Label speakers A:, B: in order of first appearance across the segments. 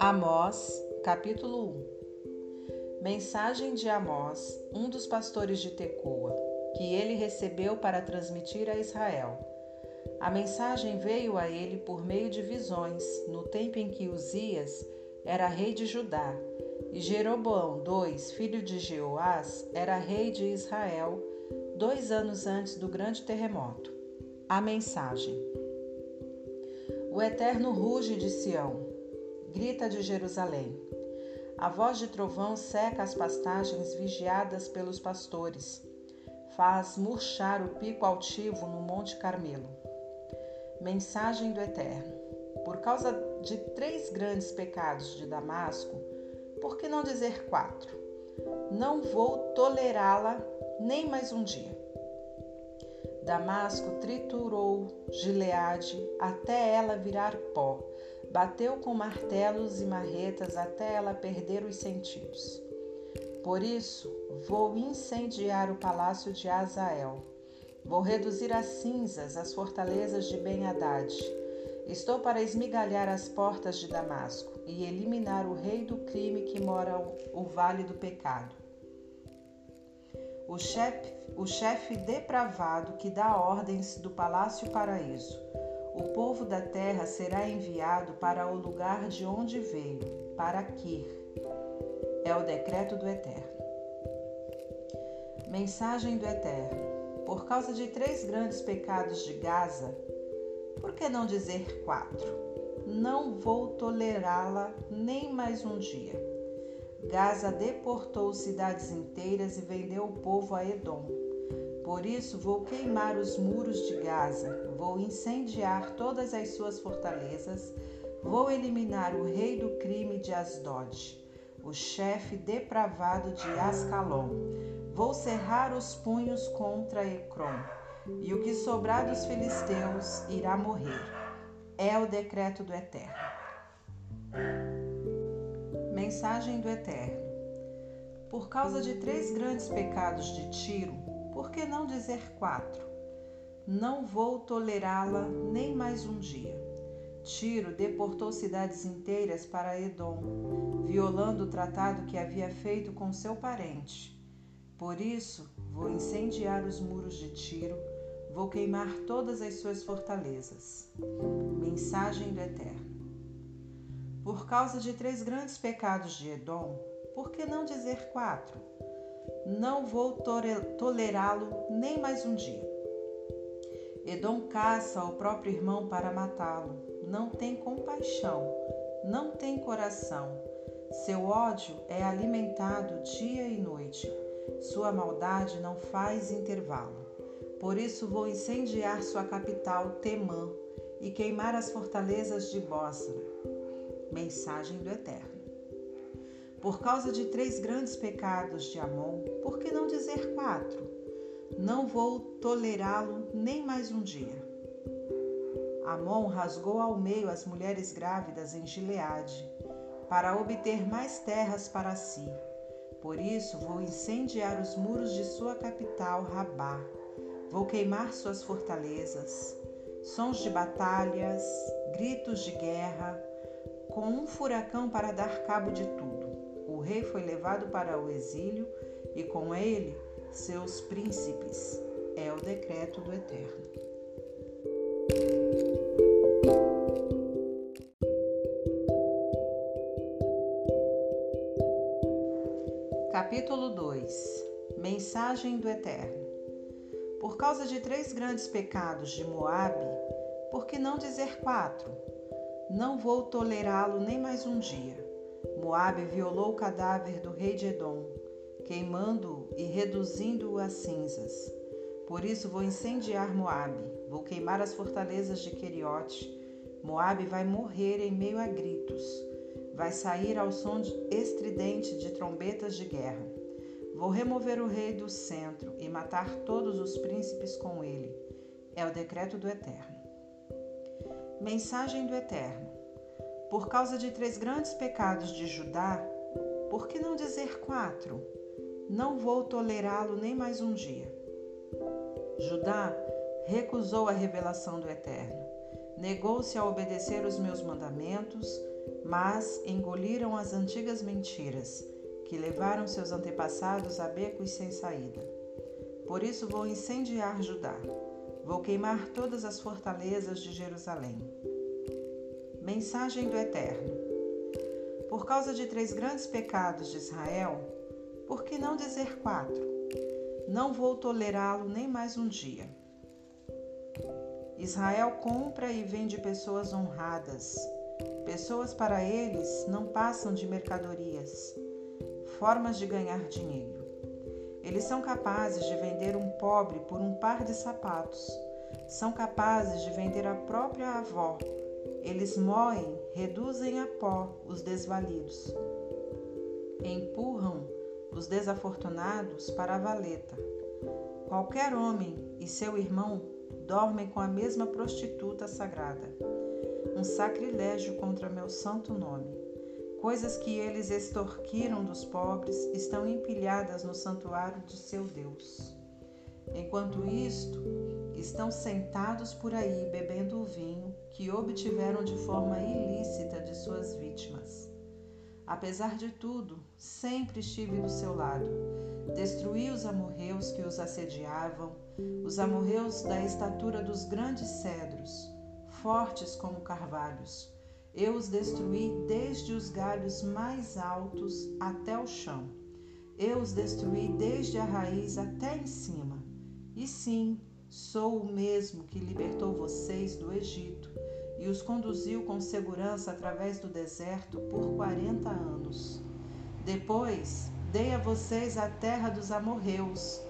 A: Amós, capítulo 1 Mensagem de Amós, um dos pastores de Tecoa, que ele recebeu para transmitir a Israel. A mensagem veio a ele por meio de visões, no tempo em que Uzias era rei de Judá, e Jeroboão II, filho de Jeoás, era rei de Israel, dois anos antes do grande terremoto. A mensagem. O Eterno ruge de Sião, grita de Jerusalém. A voz de trovão seca as pastagens vigiadas pelos pastores, faz murchar o pico altivo no Monte Carmelo. Mensagem do Eterno. Por causa de três grandes pecados de Damasco, por que não dizer quatro? Não vou tolerá-la nem mais um dia. Damasco triturou Gileade até ela virar pó, bateu com martelos e marretas até ela perder os sentidos. Por isso, vou incendiar o palácio de Azael. Vou reduzir a cinzas as fortalezas de Ben-Hadad. Estou para esmigalhar as portas de Damasco e eliminar o rei do crime que mora o vale do pecado o chefe, o chefe depravado que dá ordens do palácio paraíso. O povo da terra será enviado para o lugar de onde veio, para Kir. É o decreto do Eterno. Mensagem do Eterno. Por causa de três grandes pecados de Gaza, por que não dizer quatro? Não vou tolerá-la nem mais um dia. Gaza deportou cidades inteiras e vendeu o povo a Edom. Por isso vou queimar os muros de Gaza, vou incendiar todas as suas fortalezas, vou eliminar o rei do crime de Asdod, o chefe depravado de Ascalon. Vou cerrar os punhos contra Ecrom, e o que sobrar dos filisteus irá morrer. É o decreto do Eterno. Mensagem do Eterno. Por causa de três grandes pecados de Tiro, por que não dizer quatro? Não vou tolerá-la nem mais um dia. Tiro deportou cidades inteiras para Edom, violando o tratado que havia feito com seu parente. Por isso, vou incendiar os muros de Tiro, vou queimar todas as suas fortalezas. Mensagem do Eterno. Por causa de três grandes pecados de Edom, por que não dizer quatro? Não vou tolerá-lo nem mais um dia. Edom caça o próprio irmão para matá-lo. Não tem compaixão, não tem coração. Seu ódio é alimentado dia e noite. Sua maldade não faz intervalo. Por isso vou incendiar sua capital, Temã, e queimar as fortalezas de Bósra mensagem do Eterno. Por causa de três grandes pecados de Amon, por que não dizer quatro? Não vou tolerá-lo nem mais um dia. Amon rasgou ao meio as mulheres grávidas em Gileade, para obter mais terras para si. Por isso vou incendiar os muros de sua capital, Rabá. Vou queimar suas fortalezas. Sons de batalhas, gritos de guerra, com um furacão para dar cabo de tudo. Rei foi levado para o exílio e com ele seus príncipes. É o decreto do Eterno. Capítulo 2 Mensagem do Eterno Por causa de três grandes pecados de Moabe, por que não dizer quatro? Não vou tolerá-lo nem mais um dia. Moabe violou o cadáver do rei de Edom, queimando-o e reduzindo-o a cinzas. Por isso vou incendiar Moabe, vou queimar as fortalezas de Queriote. Moabe vai morrer em meio a gritos. Vai sair ao som estridente de trombetas de guerra. Vou remover o rei do centro e matar todos os príncipes com ele. É o decreto do Eterno. Mensagem do Eterno. Por causa de três grandes pecados de Judá, por que não dizer quatro? Não vou tolerá-lo nem mais um dia. Judá recusou a revelação do Eterno, negou-se a obedecer os meus mandamentos, mas engoliram as antigas mentiras que levaram seus antepassados a becos sem saída. Por isso vou incendiar Judá, vou queimar todas as fortalezas de Jerusalém. Mensagem do Eterno. Por causa de três grandes pecados de Israel, por que não dizer quatro? Não vou tolerá-lo nem mais um dia. Israel compra e vende pessoas honradas. Pessoas para eles não passam de mercadorias, formas de ganhar dinheiro. Eles são capazes de vender um pobre por um par de sapatos. São capazes de vender a própria avó. Eles moem, reduzem a pó os desvalidos. Empurram os desafortunados para a valeta. Qualquer homem e seu irmão dormem com a mesma prostituta sagrada. Um sacrilégio contra meu santo nome. Coisas que eles extorquiram dos pobres estão empilhadas no santuário de seu Deus. Enquanto isto, estão sentados por aí bebendo o vinho que obtiveram de forma ilícita de suas vítimas. Apesar de tudo, sempre estive do seu lado. Destruí os amorreus que os assediavam, os amorreus da estatura dos grandes cedros, fortes como carvalhos. Eu os destruí desde os galhos mais altos até o chão. Eu os destruí desde a raiz até em cima. E sim, sou o mesmo que libertou vocês do Egito e os conduziu com segurança através do deserto por quarenta anos. Depois dei a vocês a terra dos amorreus,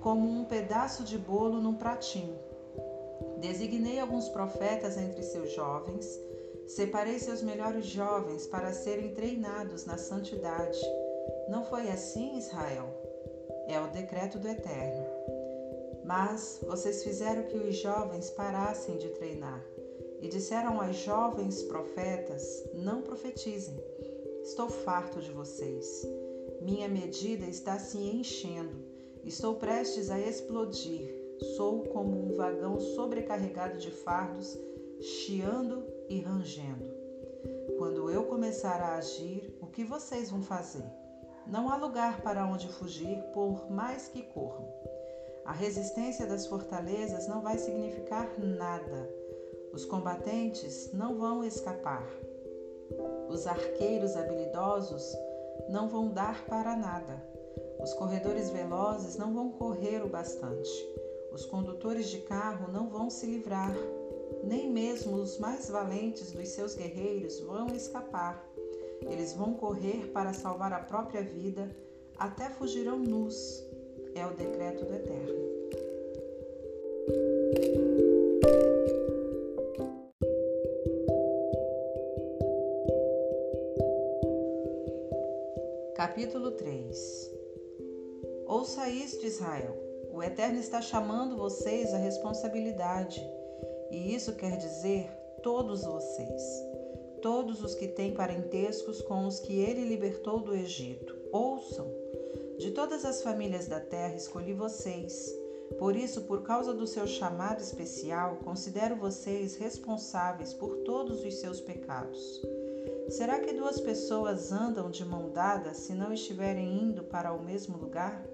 A: como um pedaço de bolo num pratinho. Designei alguns profetas entre seus jovens, separei seus melhores jovens para serem treinados na santidade. Não foi assim, Israel? É o decreto do Eterno. Mas vocês fizeram que os jovens parassem de treinar e disseram aos jovens profetas: Não profetizem, estou farto de vocês. Minha medida está se enchendo, estou prestes a explodir. Sou como um vagão sobrecarregado de fardos, chiando e rangendo. Quando eu começar a agir, o que vocês vão fazer? Não há lugar para onde fugir, por mais que corram. A resistência das fortalezas não vai significar nada os combatentes não vão escapar. Os arqueiros habilidosos não vão dar para nada. Os corredores velozes não vão correr o bastante. Os condutores de carro não vão se livrar. Nem mesmo os mais valentes dos seus guerreiros vão escapar. Eles vão correr para salvar a própria vida, até fugirão nus. É o decreto do Eterno. Capítulo 3 Ouça isto, Israel. O Eterno está chamando vocês à responsabilidade, e isso quer dizer todos vocês, todos os que têm parentescos com os que ele libertou do Egito. Ouçam! De todas as famílias da terra escolhi vocês. Por isso, por causa do seu chamado especial, considero vocês responsáveis por todos os seus pecados. Será que duas pessoas andam de mão dada se não estiverem indo para o mesmo lugar?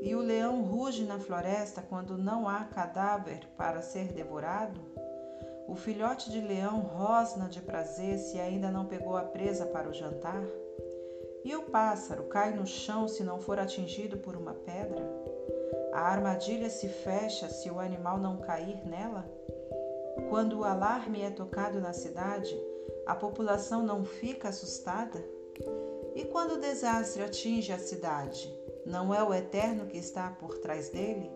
A: E o leão ruge na floresta quando não há cadáver para ser devorado? O filhote de leão rosna de prazer se ainda não pegou a presa para o jantar? E o pássaro cai no chão se não for atingido por uma pedra? A armadilha se fecha se o animal não cair nela? Quando o alarme é tocado na cidade, a população não fica assustada? E quando o desastre atinge a cidade, não é o Eterno que está por trás dele?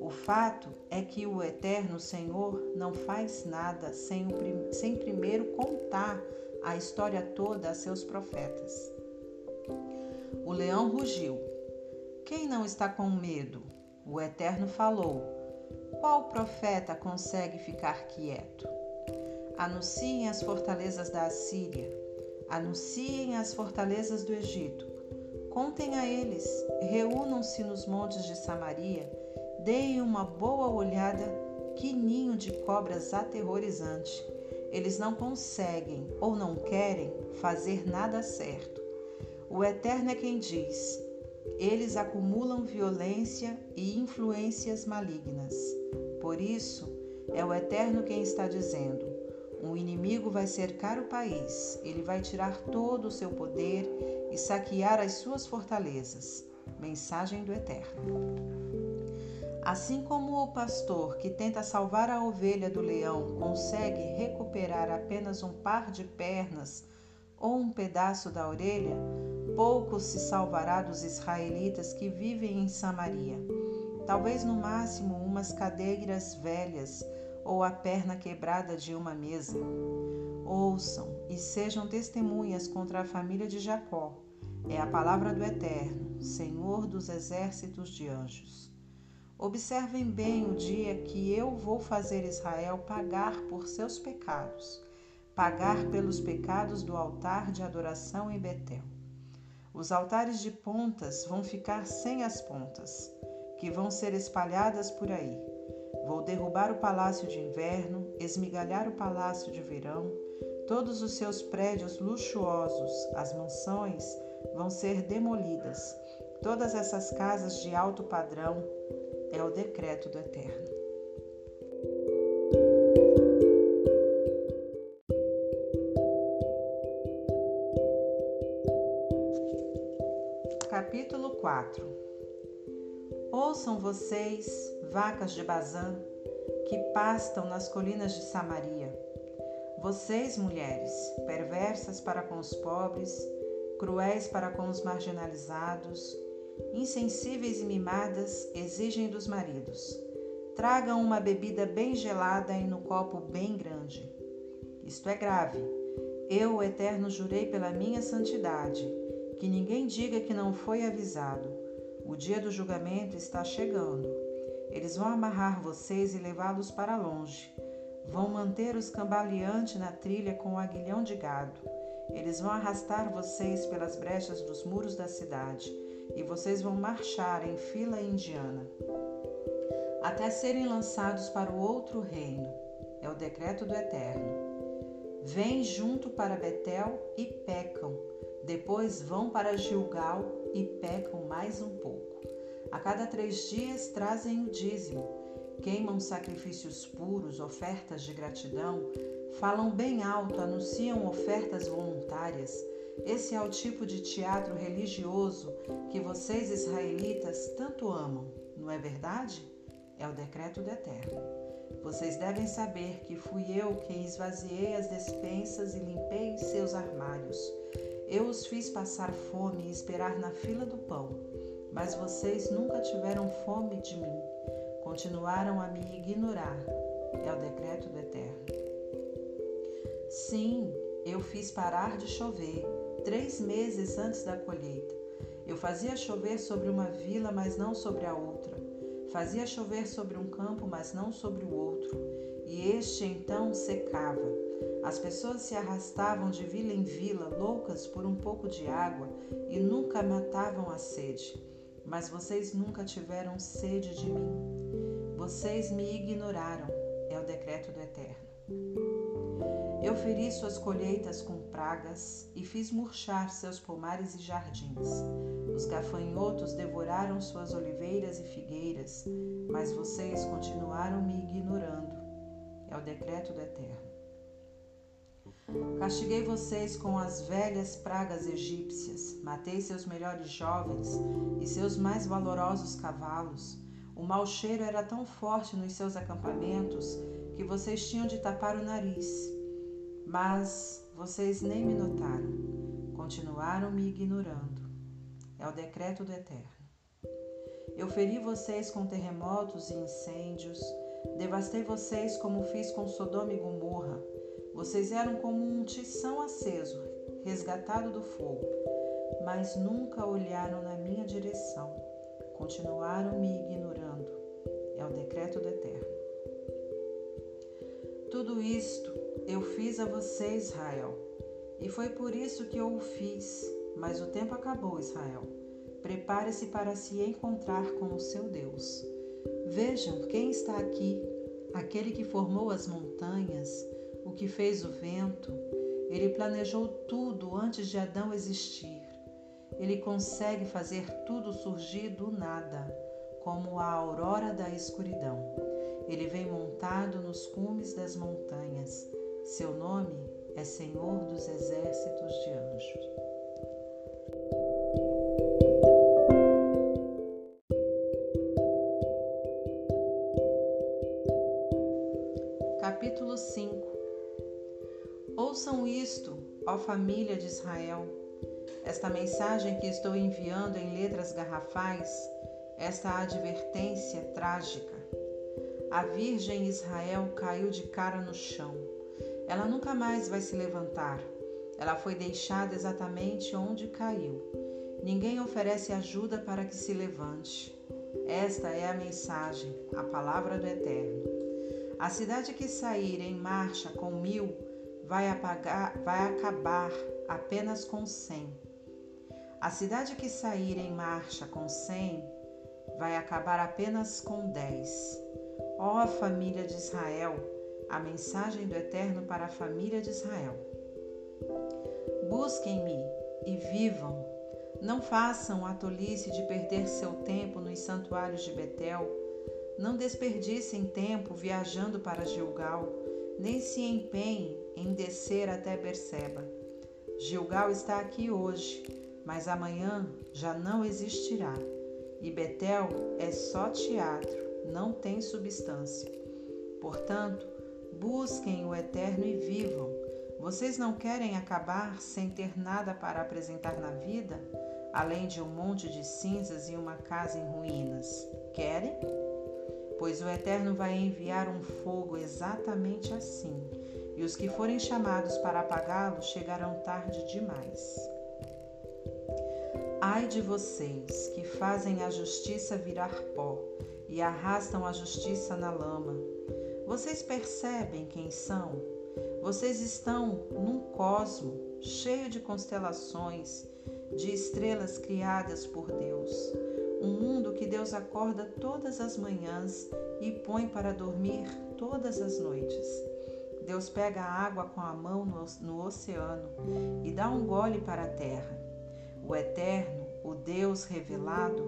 A: O fato é que o Eterno Senhor não faz nada sem, o, sem primeiro contar a história toda a seus profetas. O leão rugiu. Quem não está com medo? O Eterno falou. Qual profeta consegue ficar quieto? Anunciem as fortalezas da Assíria, anunciem as fortalezas do Egito. Contem a eles, reúnam-se nos montes de Samaria, deem uma boa olhada, que ninho de cobras aterrorizante. eles não conseguem ou não querem fazer nada certo. O Eterno é quem diz: eles acumulam violência e influências malignas. Por isso, é o Eterno quem está dizendo: um inimigo vai cercar o país, ele vai tirar todo o seu poder e saquear as suas fortalezas. Mensagem do Eterno. Assim como o pastor que tenta salvar a ovelha do leão consegue recuperar apenas um par de pernas ou um pedaço da orelha, pouco se salvará dos israelitas que vivem em Samaria. Talvez no máximo umas cadeiras velhas ou a perna quebrada de uma mesa. Ouçam e sejam testemunhas contra a família de Jacó. É a palavra do Eterno, Senhor dos exércitos de anjos. Observem bem o dia que eu vou fazer Israel pagar por seus pecados, pagar pelos pecados do altar de adoração em Betel. Os altares de pontas vão ficar sem as pontas, que vão ser espalhadas por aí. Vou derrubar o palácio de inverno, esmigalhar o palácio de verão, todos os seus prédios luxuosos, as mansões, vão ser demolidas. Todas essas casas de alto padrão, é o decreto do Eterno. 4 Ouçam vocês, vacas de Bazã, que pastam nas colinas de Samaria. Vocês, mulheres, perversas para com os pobres, cruéis para com os marginalizados, insensíveis e mimadas exigem dos maridos. Tragam uma bebida bem gelada e no copo bem grande. Isto é grave. Eu, o Eterno, jurei pela minha santidade, que ninguém diga que não foi avisado. O dia do julgamento está chegando. Eles vão amarrar vocês e levá-los para longe. Vão manter os cambaleantes na trilha com o aguilhão de gado. Eles vão arrastar vocês pelas brechas dos muros da cidade e vocês vão marchar em fila indiana até serem lançados para o outro reino. É o decreto do Eterno. Vêm junto para Betel e pecam. Depois vão para Gilgal e pecam mais um pouco. A cada três dias trazem o dízimo, queimam sacrifícios puros, ofertas de gratidão, falam bem alto, anunciam ofertas voluntárias esse é o tipo de teatro religioso que vocês israelitas tanto amam, não é verdade? É o decreto do Eterno. Vocês devem saber que fui eu quem esvaziei as despensas e limpei seus armários. Eu os fiz passar fome e esperar na fila do pão, mas vocês nunca tiveram fome de mim. Continuaram a me ignorar. É o decreto do Eterno. Sim, eu fiz parar de chover três meses antes da colheita. Eu fazia chover sobre uma vila, mas não sobre a outra. Fazia chover sobre um campo, mas não sobre o outro. E este então secava. As pessoas se arrastavam de vila em vila, loucas por um pouco de água, e nunca matavam a sede. Mas vocês nunca tiveram sede de mim. Vocês me ignoraram, é o decreto do Eterno. Eu feri suas colheitas com pragas e fiz murchar seus pomares e jardins. Os gafanhotos devoraram suas oliveiras e figueiras, mas vocês continuaram me ignorando. É o decreto do Eterno. Castiguei vocês com as velhas pragas egípcias, matei seus melhores jovens e seus mais valorosos cavalos. O mau cheiro era tão forte nos seus acampamentos que vocês tinham de tapar o nariz mas vocês nem me notaram, continuaram me ignorando. É o decreto do Eterno. Eu feri vocês com terremotos e incêndios, devastei vocês como fiz com Sodoma e Gomorra. Vocês eram como um tição aceso, resgatado do fogo, mas nunca olharam na minha direção, continuaram me ignorando. É o decreto do Eterno. Tudo isto eu fiz a você, Israel, e foi por isso que eu o fiz. Mas o tempo acabou, Israel. Prepare-se para se encontrar com o seu Deus. Vejam quem está aqui, aquele que formou as montanhas, o que fez o vento, ele planejou tudo antes de Adão existir. Ele consegue fazer tudo surgir do nada, como a aurora da escuridão. Ele vem montado nos cumes das montanhas. Seu nome é Senhor dos Exércitos de Anjos. Família de Israel. Esta mensagem que estou enviando em letras garrafais, esta advertência trágica. A Virgem Israel caiu de cara no chão. Ela nunca mais vai se levantar. Ela foi deixada exatamente onde caiu. Ninguém oferece ajuda para que se levante. Esta é a mensagem, a palavra do Eterno. A cidade que sair em marcha com mil vai, apagar, vai acabar apenas com cem. A cidade que sair em marcha com cem vai acabar apenas com dez. Ó família de Israel, a mensagem do Eterno para a família de Israel. Busquem-me e vivam. Não façam a tolice de perder seu tempo nos santuários de Betel. Não desperdicem tempo viajando para Gilgal, nem se empenhem em descer até Berseba. Gilgal está aqui hoje, mas amanhã já não existirá. E Betel é só teatro, não tem substância. Portanto, busquem o eterno e vivam. Vocês não querem acabar sem ter nada para apresentar na vida, além de um monte de cinzas e uma casa em ruínas? Querem? Pois o Eterno vai enviar um fogo exatamente assim, e os que forem chamados para apagá-lo chegarão tarde demais. Ai de vocês que fazem a justiça virar pó e arrastam a justiça na lama. Vocês percebem quem são? Vocês estão num cosmo cheio de constelações, de estrelas criadas por Deus. Um mundo que Deus acorda todas as manhãs e põe para dormir todas as noites. Deus pega a água com a mão no, no oceano e dá um gole para a terra. O Eterno, o Deus revelado,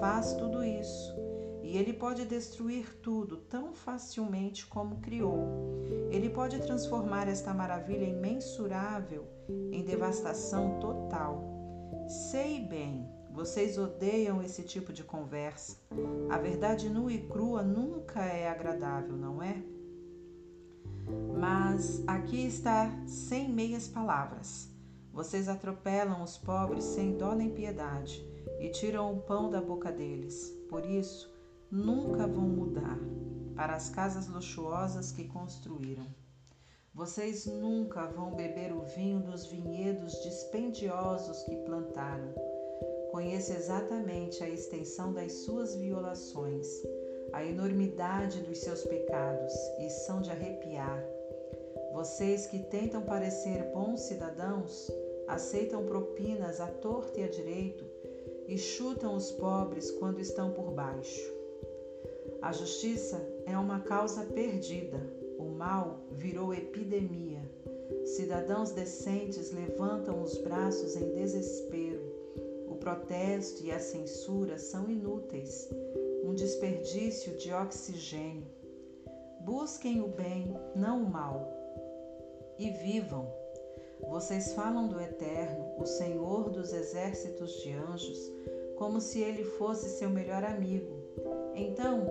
A: faz tudo isso e ele pode destruir tudo tão facilmente como criou. Ele pode transformar esta maravilha imensurável em devastação total. Sei bem, vocês odeiam esse tipo de conversa. A verdade nua e crua nunca é agradável, não é? Mas aqui está sem meias palavras. Vocês atropelam os pobres sem dó nem piedade e tiram o pão da boca deles. Por isso, nunca vão mudar para as casas luxuosas que construíram. Vocês nunca vão beber o vinho dos vinhedos dispendiosos que plantaram. Conheço exatamente a extensão das suas violações, a enormidade dos seus pecados e são de arrepiar. Vocês que tentam parecer bons cidadãos, aceitam propinas à torta e à direito e chutam os pobres quando estão por baixo. A justiça é uma causa perdida, o mal virou epidemia. Cidadãos decentes levantam os braços em desespero. O protesto e a censura são inúteis, um desperdício de oxigênio. Busquem o bem, não o mal e vivam. Vocês falam do Eterno, o Senhor dos exércitos de anjos, como se ele fosse seu melhor amigo. Então,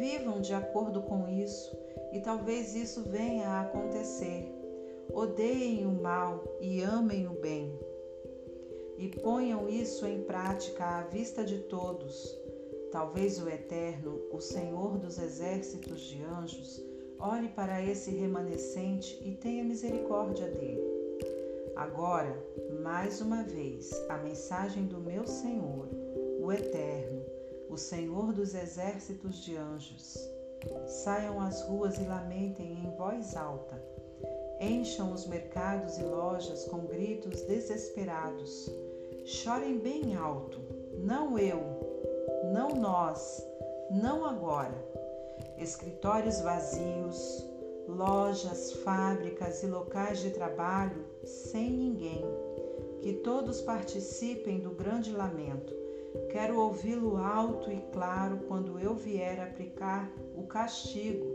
A: vivam de acordo com isso e talvez isso venha a acontecer. Odeiem o mal e amem o bem. E ponham isso em prática à vista de todos. Talvez o Eterno, o Senhor dos exércitos de anjos, olhe para esse remanescente e tenha misericórdia dele. Agora, mais uma vez, a mensagem do meu Senhor, o Eterno, o Senhor dos exércitos de anjos. Saiam às ruas e lamentem em voz alta. Encham os mercados e lojas com gritos desesperados. Chorem bem alto. Não eu, não nós, não agora escritórios vazios, lojas, fábricas e locais de trabalho sem ninguém. Que todos participem do grande lamento. Quero ouvi-lo alto e claro quando eu vier aplicar o castigo.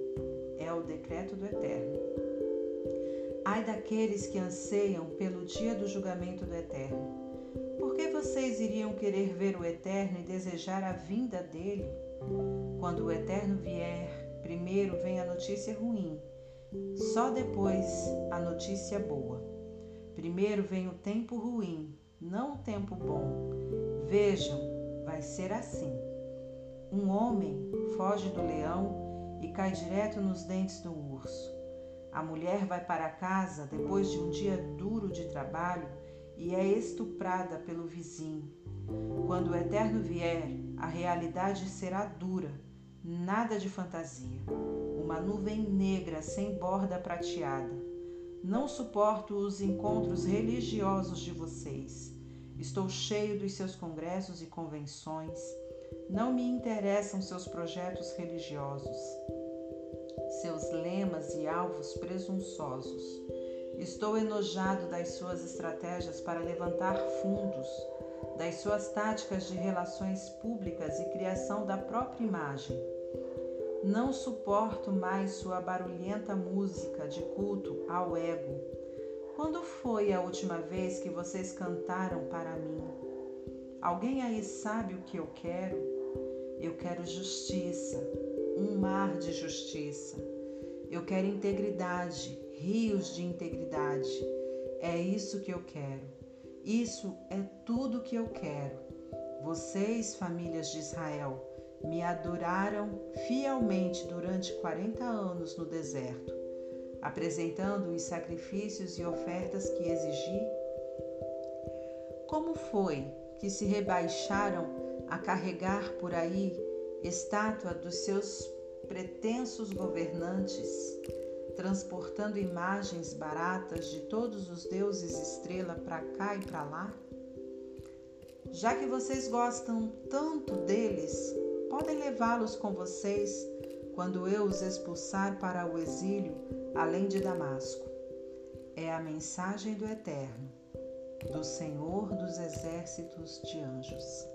A: É o decreto do Eterno. Ai daqueles que anseiam pelo dia do julgamento do Eterno. Que vocês iriam querer ver o Eterno e desejar a vinda dele? Quando o Eterno vier, primeiro vem a notícia ruim, só depois a notícia boa. Primeiro vem o tempo ruim, não o tempo bom. Vejam, vai ser assim. Um homem foge do leão e cai direto nos dentes do urso. A mulher vai para casa depois de um dia duro de trabalho e é estuprada pelo vizinho. Quando o eterno vier, a realidade será dura, nada de fantasia uma nuvem negra sem borda prateada. Não suporto os encontros religiosos de vocês. Estou cheio dos seus congressos e convenções. Não me interessam seus projetos religiosos, seus lemas e alvos presunçosos. Estou enojado das suas estratégias para levantar fundos, das suas táticas de relações públicas e criação da própria imagem. Não suporto mais sua barulhenta música de culto ao ego. Quando foi a última vez que vocês cantaram para mim? Alguém aí sabe o que eu quero? Eu quero justiça, um mar de justiça. Eu quero integridade, rios de integridade. É isso que eu quero. Isso é tudo que eu quero. Vocês, famílias de Israel, me adoraram fielmente durante 40 anos no deserto, apresentando os sacrifícios e ofertas que exigi? Como foi que se rebaixaram a carregar por aí estátua dos seus pretensos governantes, transportando imagens baratas de todos os deuses estrela para cá e para lá? Já que vocês gostam tanto deles, podem levá-los com vocês quando eu os expulsar para o exílio além de Damasco. É a mensagem do Eterno, do Senhor dos Exércitos de Anjos.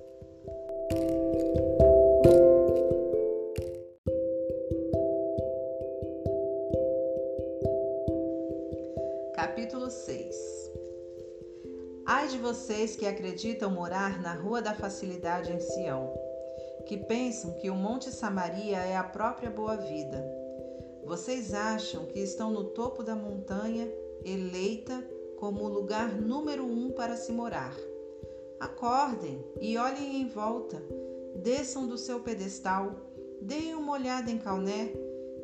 A: Vocês que acreditam morar na rua da facilidade em Sião que pensam que o Monte Samaria é a própria boa vida. Vocês acham que estão no topo da montanha, eleita como o lugar número um para se morar. Acordem e olhem em volta, desçam do seu pedestal, deem uma olhada em Calné,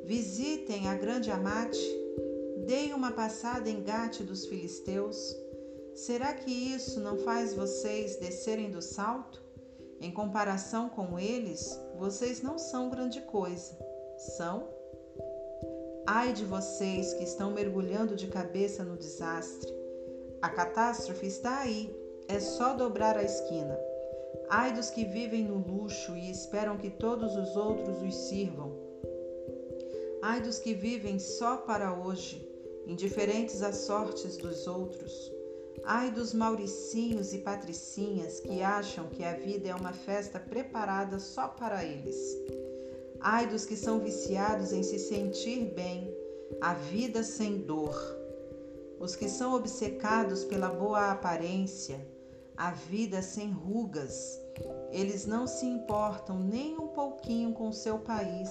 A: visitem a grande Amate, deem uma passada em Gate dos filisteus. Será que isso não faz vocês descerem do salto? Em comparação com eles, vocês não são grande coisa. São? Ai de vocês que estão mergulhando de cabeça no desastre. A catástrofe está aí, é só dobrar a esquina. Ai dos que vivem no luxo e esperam que todos os outros os sirvam. Ai dos que vivem só para hoje, indiferentes às sortes dos outros. Ai dos mauricinhos e patricinhas que acham que a vida é uma festa preparada só para eles. Ai dos que são viciados em se sentir bem, a vida sem dor. Os que são obcecados pela boa aparência, a vida sem rugas. Eles não se importam nem um pouquinho com seu país,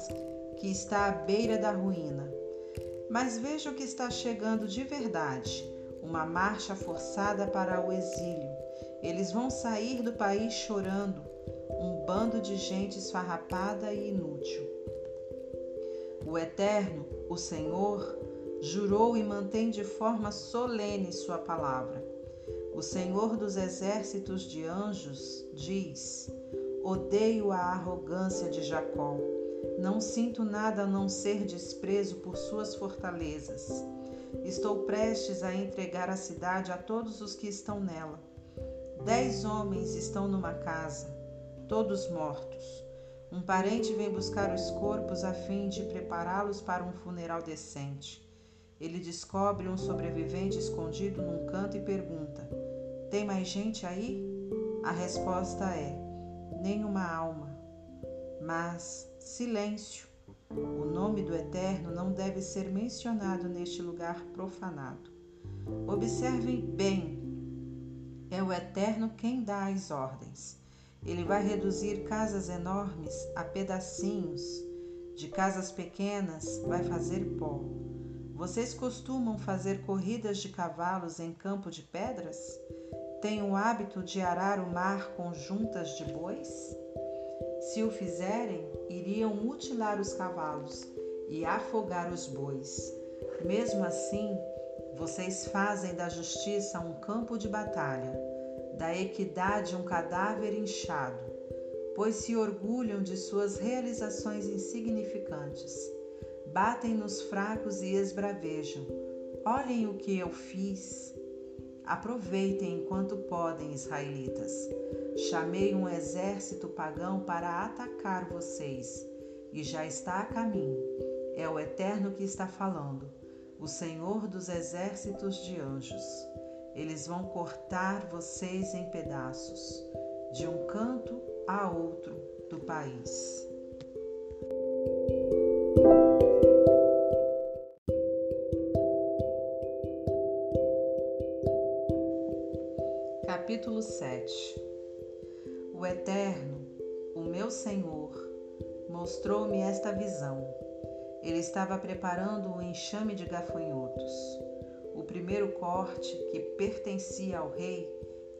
A: que está à beira da ruína. Mas veja o que está chegando de verdade uma marcha forçada para o exílio. Eles vão sair do país chorando, um bando de gente esfarrapada e inútil. O Eterno, o Senhor, jurou e mantém de forma solene sua palavra. O Senhor dos exércitos de anjos diz: Odeio a arrogância de Jacó. Não sinto nada a não ser desprezo por suas fortalezas. Estou prestes a entregar a cidade a todos os que estão nela. Dez homens estão numa casa, todos mortos. Um parente vem buscar os corpos a fim de prepará-los para um funeral decente. Ele descobre um sobrevivente escondido num canto e pergunta: Tem mais gente aí? A resposta é: Nenhuma alma. Mas silêncio. O nome do Eterno não deve ser mencionado neste lugar profanado. Observem bem: é o Eterno quem dá as ordens. Ele vai reduzir casas enormes a pedacinhos, de casas pequenas vai fazer pó. Vocês costumam fazer corridas de cavalos em campo de pedras? Têm o hábito de arar o mar com juntas de bois? Se o fizerem, iriam mutilar os cavalos e afogar os bois. Mesmo assim, vocês fazem da justiça um campo de batalha da equidade um cadáver inchado, pois se orgulham de suas realizações insignificantes. Batem nos fracos e esbravejam. Olhem o que eu fiz. Aproveitem enquanto podem, israelitas. Chamei um exército pagão para atacar vocês e já está a caminho. É o Eterno que está falando, o Senhor dos exércitos de anjos. Eles vão cortar vocês em pedaços, de um canto a outro do país. Senhor, mostrou-me esta visão. Ele estava preparando um enxame de gafanhotos. O primeiro corte, que pertencia ao rei,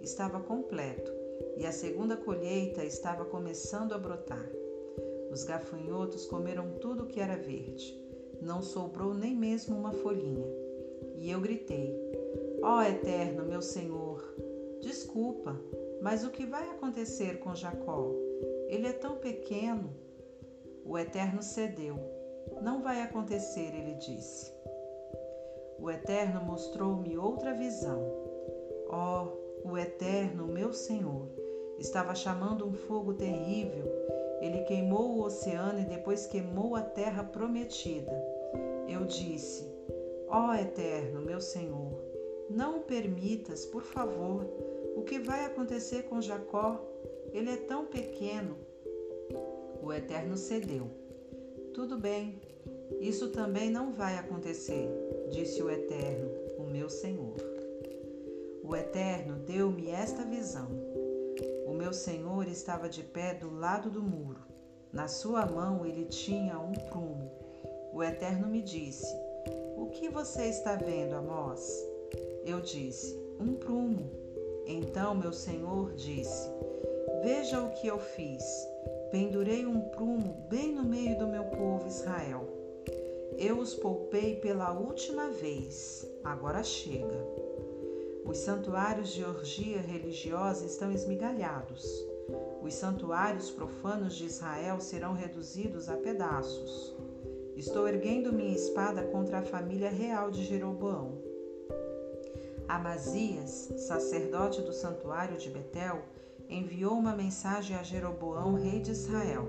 A: estava completo e a segunda colheita estava começando a brotar. Os gafanhotos comeram tudo que era verde. Não sobrou nem mesmo uma folhinha. E eu gritei: Ó oh, Eterno, meu Senhor, desculpa, mas o que vai acontecer com Jacó? Ele é tão pequeno. O Eterno cedeu. Não vai acontecer, ele disse o Eterno mostrou-me outra visão. Oh, o Eterno, meu Senhor, estava chamando um fogo terrível. Ele queimou o oceano e depois queimou a terra prometida. Eu disse: Ó oh, Eterno, meu Senhor, não permitas, por favor. O que vai acontecer com Jacó? Ele é tão pequeno. O Eterno cedeu. Tudo bem, isso também não vai acontecer disse o Eterno, o meu Senhor. O Eterno deu-me esta visão. O meu Senhor estava de pé do lado do muro. Na sua mão ele tinha um prumo. O Eterno me disse: O que você está vendo, Amós? Eu disse: Um prumo. Então meu Senhor disse: Veja o que eu fiz. Pendurei um prumo bem no meio do meu povo Israel. Eu os poupei pela última vez, agora chega. Os santuários de orgia religiosa estão esmigalhados. Os santuários profanos de Israel serão reduzidos a pedaços. Estou erguendo minha espada contra a família real de Jeroboão. Amazias, sacerdote do santuário de Betel, enviou uma mensagem a Jeroboão, rei de Israel.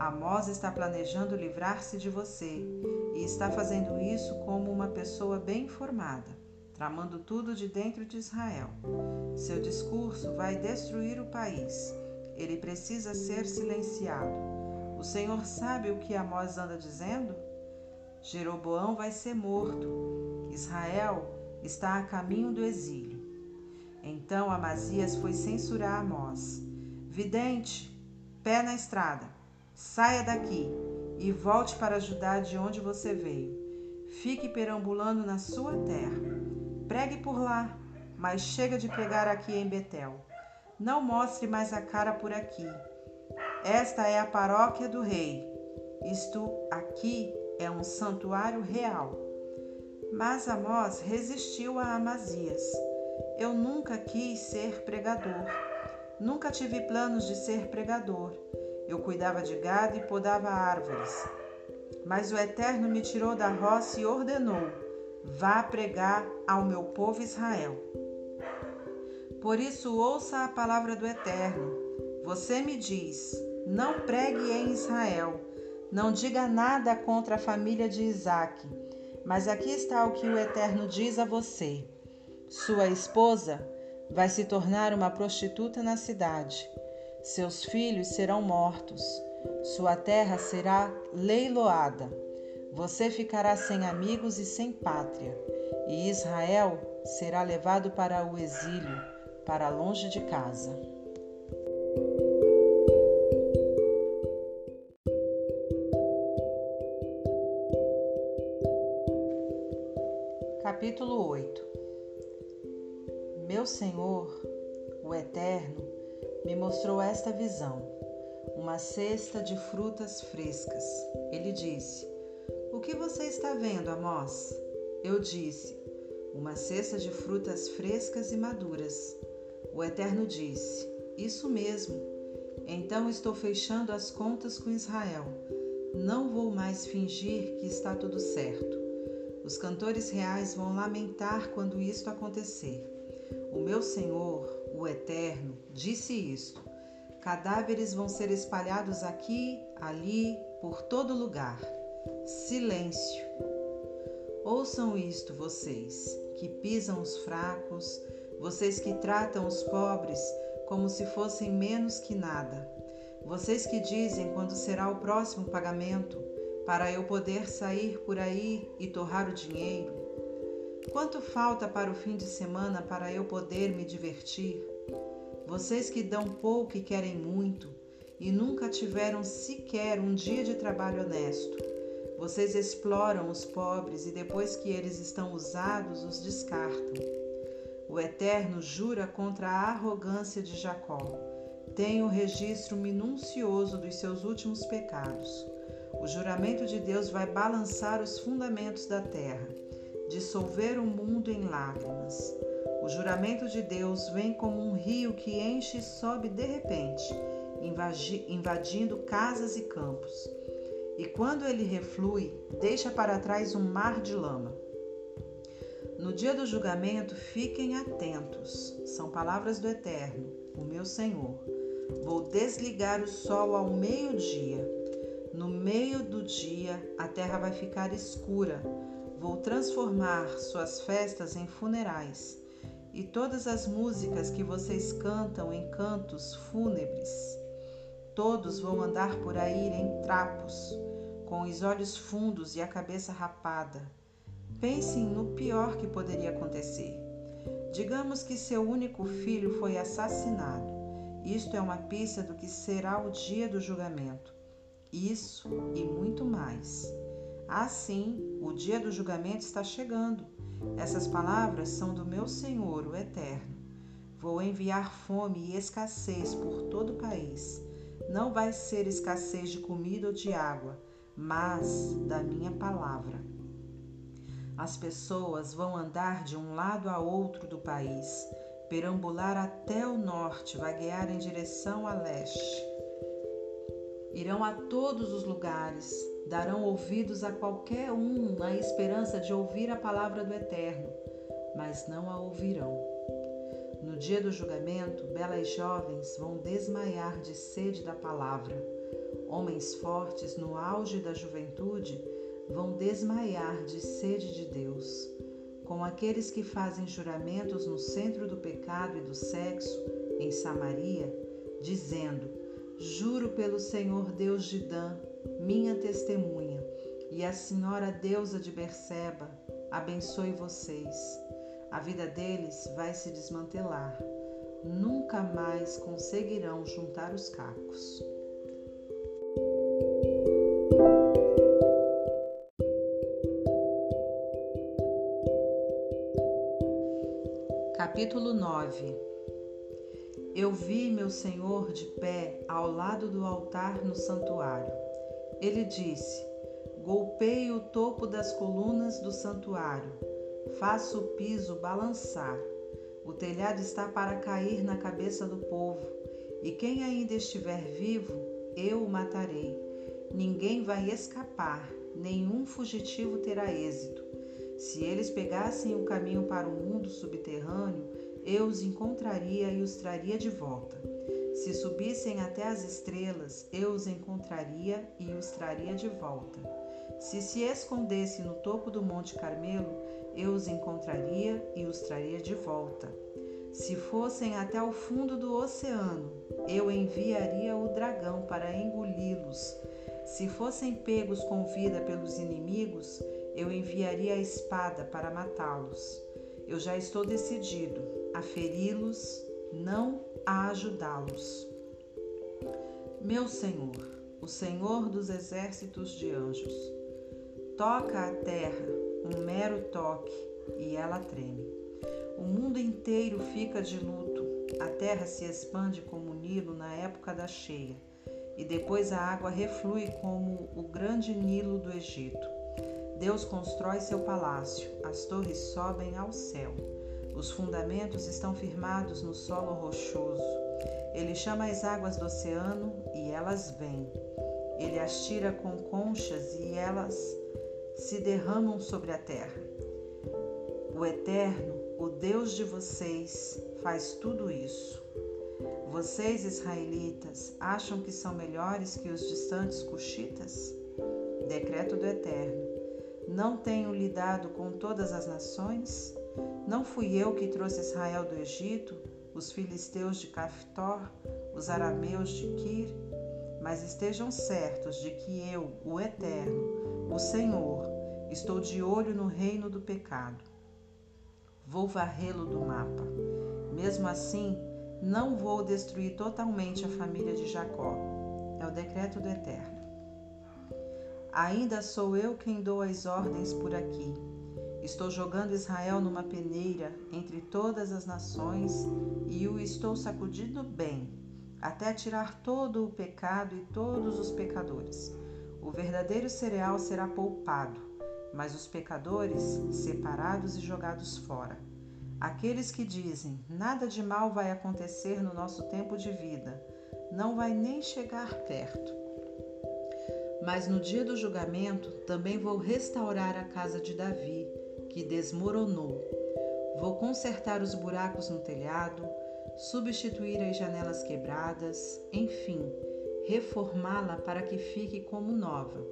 A: Amós está planejando livrar-se de você e está fazendo isso como uma pessoa bem informada, tramando tudo de dentro de Israel. Seu discurso vai destruir o país. Ele precisa ser silenciado. O Senhor sabe o que Amós anda dizendo? Jeroboão vai ser morto. Israel está a caminho do exílio. Então Amazias foi censurar Amós. Vidente, pé na estrada, saia daqui e volte para ajudar de onde você veio. Fique perambulando na sua terra. Pregue por lá, mas chega de pregar aqui em Betel. Não mostre mais a cara por aqui. Esta é a paróquia do rei. Isto aqui é um santuário real. Mas Amós resistiu a Amazias. Eu nunca quis ser pregador. Nunca tive planos de ser pregador. Eu cuidava de gado e podava árvores. Mas o Eterno me tirou da roça e ordenou: Vá pregar ao meu povo Israel. Por isso, ouça a palavra do Eterno. Você me diz: Não pregue em Israel, não diga nada contra a família de Isaque. Mas aqui está o que o Eterno diz a você: sua esposa vai se tornar uma prostituta na cidade. Seus filhos serão mortos. Sua terra será leiloada. Você ficará sem amigos e sem pátria. E Israel será levado para o exílio, para longe de casa. Meu Senhor, o Eterno, me mostrou esta visão, uma cesta de frutas frescas. Ele disse: O que você está vendo, Amós? Eu disse: Uma cesta de frutas frescas e maduras. O Eterno disse: Isso mesmo. Então estou fechando as contas com Israel. Não vou mais fingir que está tudo certo. Os cantores reais vão lamentar quando isto acontecer. O meu Senhor, o Eterno, disse isto: cadáveres vão ser espalhados aqui, ali, por todo lugar. Silêncio. Ouçam isto, vocês que pisam os fracos, vocês que tratam os pobres como se fossem menos que nada, vocês que dizem quando será o próximo pagamento, para eu poder sair por aí e torrar o dinheiro? Quanto falta para o fim de semana para eu poder me divertir? Vocês que dão pouco e querem muito e nunca tiveram sequer um dia de trabalho honesto. Vocês exploram os pobres e depois que eles estão usados, os descartam. O Eterno jura contra a arrogância de Jacó. Tem o registro minucioso dos seus últimos pecados. O juramento de Deus vai balançar os fundamentos da terra, dissolver o mundo em lágrimas. O juramento de Deus vem como um rio que enche e sobe de repente, invadindo casas e campos. E quando ele reflui, deixa para trás um mar de lama. No dia do julgamento, fiquem atentos. São palavras do Eterno, o meu Senhor. Vou desligar o sol ao meio-dia no meio do dia, a terra vai ficar escura. Vou transformar suas festas em funerais e todas as músicas que vocês cantam em cantos fúnebres. Todos vão andar por aí em trapos, com os olhos fundos e a cabeça rapada. Pensem no pior que poderia acontecer. Digamos que seu único filho foi assassinado. Isto é uma pista do que será o dia do julgamento isso e muito mais. Assim, o dia do julgamento está chegando. Essas palavras são do meu Senhor, o Eterno. Vou enviar fome e escassez por todo o país. Não vai ser escassez de comida ou de água, mas da minha palavra. As pessoas vão andar de um lado a outro do país, perambular até o norte, vaguear em direção a leste Irão a todos os lugares, darão ouvidos a qualquer um na esperança de ouvir a palavra do Eterno, mas não a ouvirão. No dia do julgamento, belas jovens vão desmaiar de sede da palavra. Homens fortes, no auge da juventude, vão desmaiar de sede de Deus. Com aqueles que fazem juramentos no centro do pecado e do sexo, em Samaria, dizendo: Juro pelo Senhor Deus de Dan, minha testemunha, e a Senhora deusa de Berseba, abençoe vocês. A vida deles vai se desmantelar. Nunca mais conseguirão juntar os cacos. Capítulo 9 eu vi meu Senhor de pé ao lado do altar no santuário. Ele disse: Golpeie o topo das colunas do santuário, faça o piso balançar. O telhado está para cair na cabeça do povo, e quem ainda estiver vivo, eu o matarei. Ninguém vai escapar, nenhum fugitivo terá êxito. Se eles pegassem o caminho para o mundo subterrâneo, eu os encontraria e os traria de volta. Se subissem até as estrelas, eu os encontraria e os traria de volta. Se se escondessem no topo do Monte Carmelo, eu os encontraria e os traria de volta. Se fossem até o fundo do oceano, eu enviaria o dragão para engoli-los. Se fossem pegos com vida pelos inimigos, eu enviaria a espada para matá-los. Eu já estou decidido a feri-los, não a ajudá-los. Meu Senhor, o Senhor dos exércitos de anjos, toca a terra um mero toque e ela treme. O mundo inteiro fica de luto, a terra se expande como o Nilo na época da cheia, e depois a água reflui como o grande Nilo do Egito. Deus constrói seu palácio, as torres sobem ao céu. Os fundamentos estão firmados no solo rochoso. Ele chama as águas do oceano e elas vêm. Ele as tira com conchas e elas se derramam sobre a terra. O Eterno, o Deus de vocês, faz tudo isso. Vocês, israelitas, acham que são melhores que os distantes cuxitas? Decreto do Eterno. Não tenho lidado com todas as nações? Não fui eu que trouxe Israel do Egito, os filisteus de Caftor, os arameus de Kir? Mas estejam certos de que eu, o Eterno, o Senhor, estou de olho no reino do pecado. Vou varrê-lo do mapa. Mesmo assim, não vou destruir totalmente a família de Jacó. É o decreto do Eterno. Ainda sou eu quem dou as ordens por aqui. Estou jogando Israel numa peneira entre todas as nações e o estou sacudindo bem, até tirar todo o pecado e todos os pecadores. O verdadeiro cereal será poupado, mas os pecadores separados e jogados fora. Aqueles que dizem: nada de mal vai acontecer no nosso tempo de vida, não vai nem chegar perto. Mas no dia do julgamento também vou restaurar a casa de Davi, que desmoronou. Vou consertar os buracos no telhado, substituir as janelas quebradas, enfim, reformá-la para que fique como nova.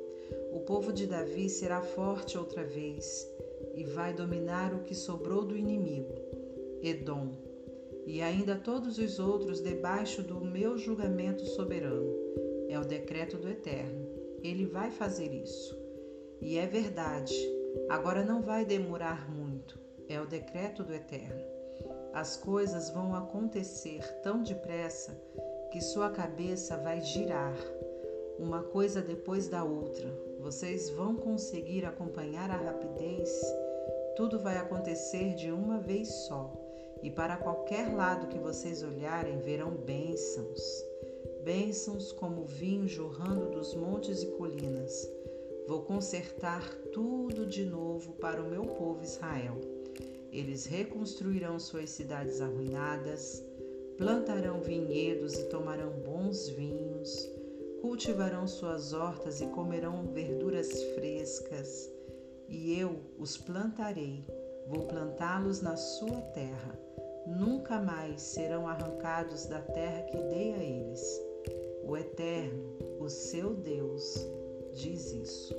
A: O povo de Davi será forte outra vez e vai dominar o que sobrou do inimigo, Edom, e ainda todos os outros debaixo do meu julgamento soberano. É o decreto do Eterno. Ele vai fazer isso. E é verdade, agora não vai demorar muito. É o decreto do Eterno. As coisas vão acontecer tão depressa que sua cabeça vai girar, uma coisa depois da outra. Vocês vão conseguir acompanhar a rapidez? Tudo vai acontecer de uma vez só, e para qualquer lado que vocês olharem, verão bênçãos bênçãos como vinho jorrando dos montes e colinas. Vou consertar tudo de novo para o meu povo Israel. Eles reconstruirão suas cidades arruinadas, plantarão vinhedos e tomarão bons vinhos, cultivarão suas hortas e comerão verduras frescas. E eu os plantarei, vou plantá-los na sua terra. Nunca mais serão arrancados da terra que dei a eles. O Eterno, o seu Deus, diz isso.